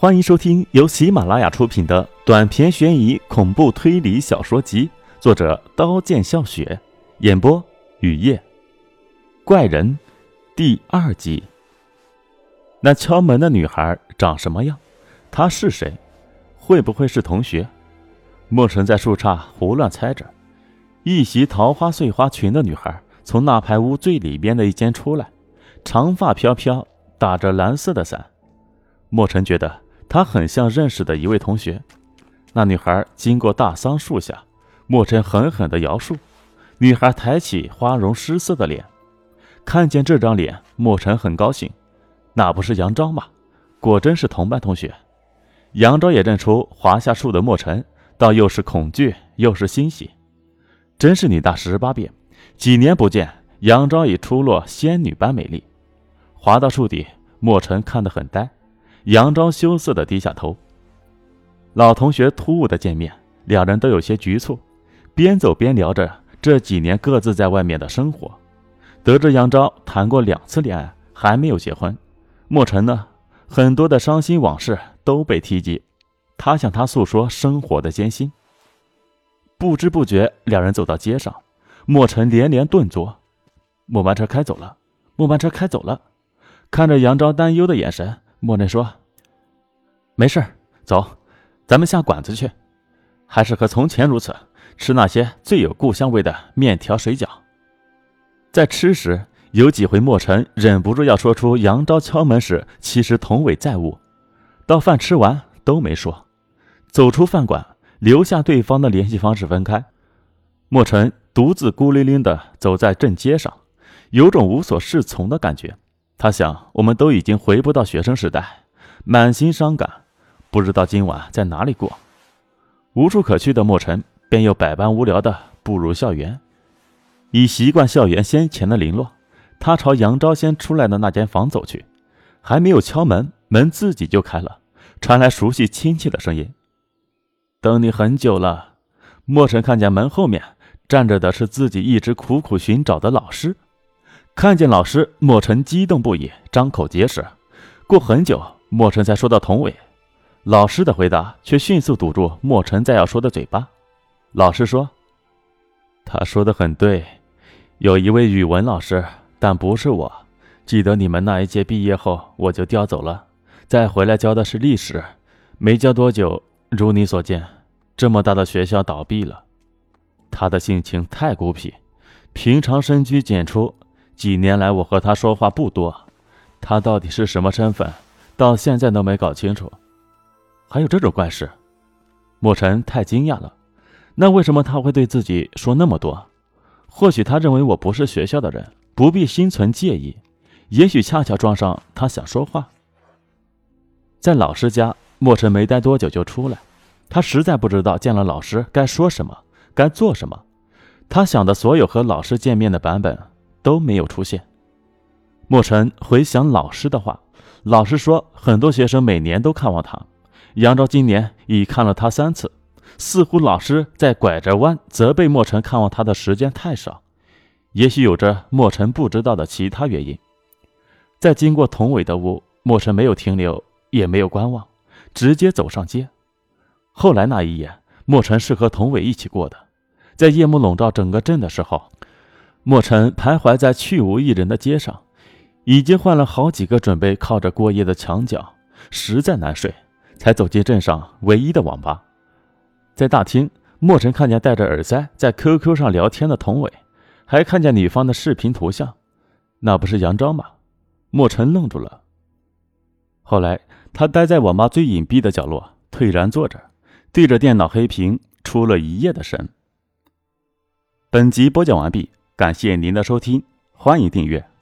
欢迎收听由喜马拉雅出品的短篇悬疑恐怖推理小说集，作者刀剑笑雪，演播雨夜。怪人第二集。那敲门的女孩长什么样？她是谁？会不会是同学？莫尘在树杈胡乱猜着。一袭桃花碎花裙的女孩从那排屋最里边的一间出来，长发飘飘，打着蓝色的伞。莫尘觉得。他很像认识的一位同学。那女孩经过大桑树下，莫尘狠狠地摇树。女孩抬起花容失色的脸，看见这张脸，莫尘很高兴。那不是杨昭吗？果真是同班同学。杨昭也认出华夏树的莫尘，倒又是恐惧又是欣喜。真是女大十八变，几年不见，杨昭已出落仙女般美丽。滑到树底，莫尘看得很呆。杨昭羞涩的低下头。老同学突兀的见面，两人都有些局促，边走边聊着这几年各自在外面的生活。得知杨昭谈过两次恋爱，还没有结婚，莫尘呢，很多的伤心往事都被提及，他向他诉说生活的艰辛。不知不觉，两人走到街上，莫尘连连顿足。末班车开走了，末班车开走了。看着杨昭担忧的眼神。莫尘说：“没事走，咱们下馆子去，还是和从前如此，吃那些最有故乡味的面条水饺。”在吃时，有几回莫尘忍不住要说出杨昭敲门时，其实童伟在屋。到饭吃完都没说，走出饭馆，留下对方的联系方式分开。莫尘独自孤零零的走在正街上，有种无所适从的感觉。他想，我们都已经回不到学生时代，满心伤感，不知道今晚在哪里过。无处可去的莫尘，便又百般无聊的步入校园，已习惯校园先前的零落。他朝杨昭先出来的那间房走去，还没有敲门，门自己就开了，传来熟悉亲切的声音：“等你很久了。”莫尘看见门后面站着的是自己一直苦苦寻找的老师。看见老师，莫尘激动不已，张口结舌。过很久，莫尘才说到童伟。老师的回答却迅速堵住莫尘再要说的嘴巴。老师说：“他说的很对，有一位语文老师，但不是我。记得你们那一届毕业后，我就调走了，再回来教的是历史。没教多久，如你所见，这么大的学校倒闭了。他的性情太孤僻，平常深居简出。”几年来，我和他说话不多，他到底是什么身份，到现在都没搞清楚。还有这种怪事，莫尘太惊讶了。那为什么他会对自己说那么多？或许他认为我不是学校的人，不必心存介意。也许恰巧撞上他想说话。在老师家，莫尘没待多久就出来，他实在不知道见了老师该说什么，该做什么。他想的所有和老师见面的版本。都没有出现。莫尘回想老师的话，老师说很多学生每年都看望他，杨昭今年已看了他三次，似乎老师在拐着弯责备莫尘看望他的时间太少，也许有着莫尘不知道的其他原因。在经过童伟的屋，莫尘没有停留，也没有观望，直接走上街。后来那一夜，莫尘是和童伟一起过的，在夜幕笼罩整个镇的时候。莫尘徘徊在去无一人的街上，已经换了好几个准备靠着过夜的墙角，实在难睡，才走进镇上唯一的网吧。在大厅，莫尘看见戴着耳塞在 QQ 上聊天的童伟，还看见女方的视频图像，那不是杨昭吗？莫尘愣住了。后来，他待在网吧最隐蔽的角落，颓然坐着，对着电脑黑屏出了一夜的神。本集播讲完毕。感谢您的收听，欢迎订阅。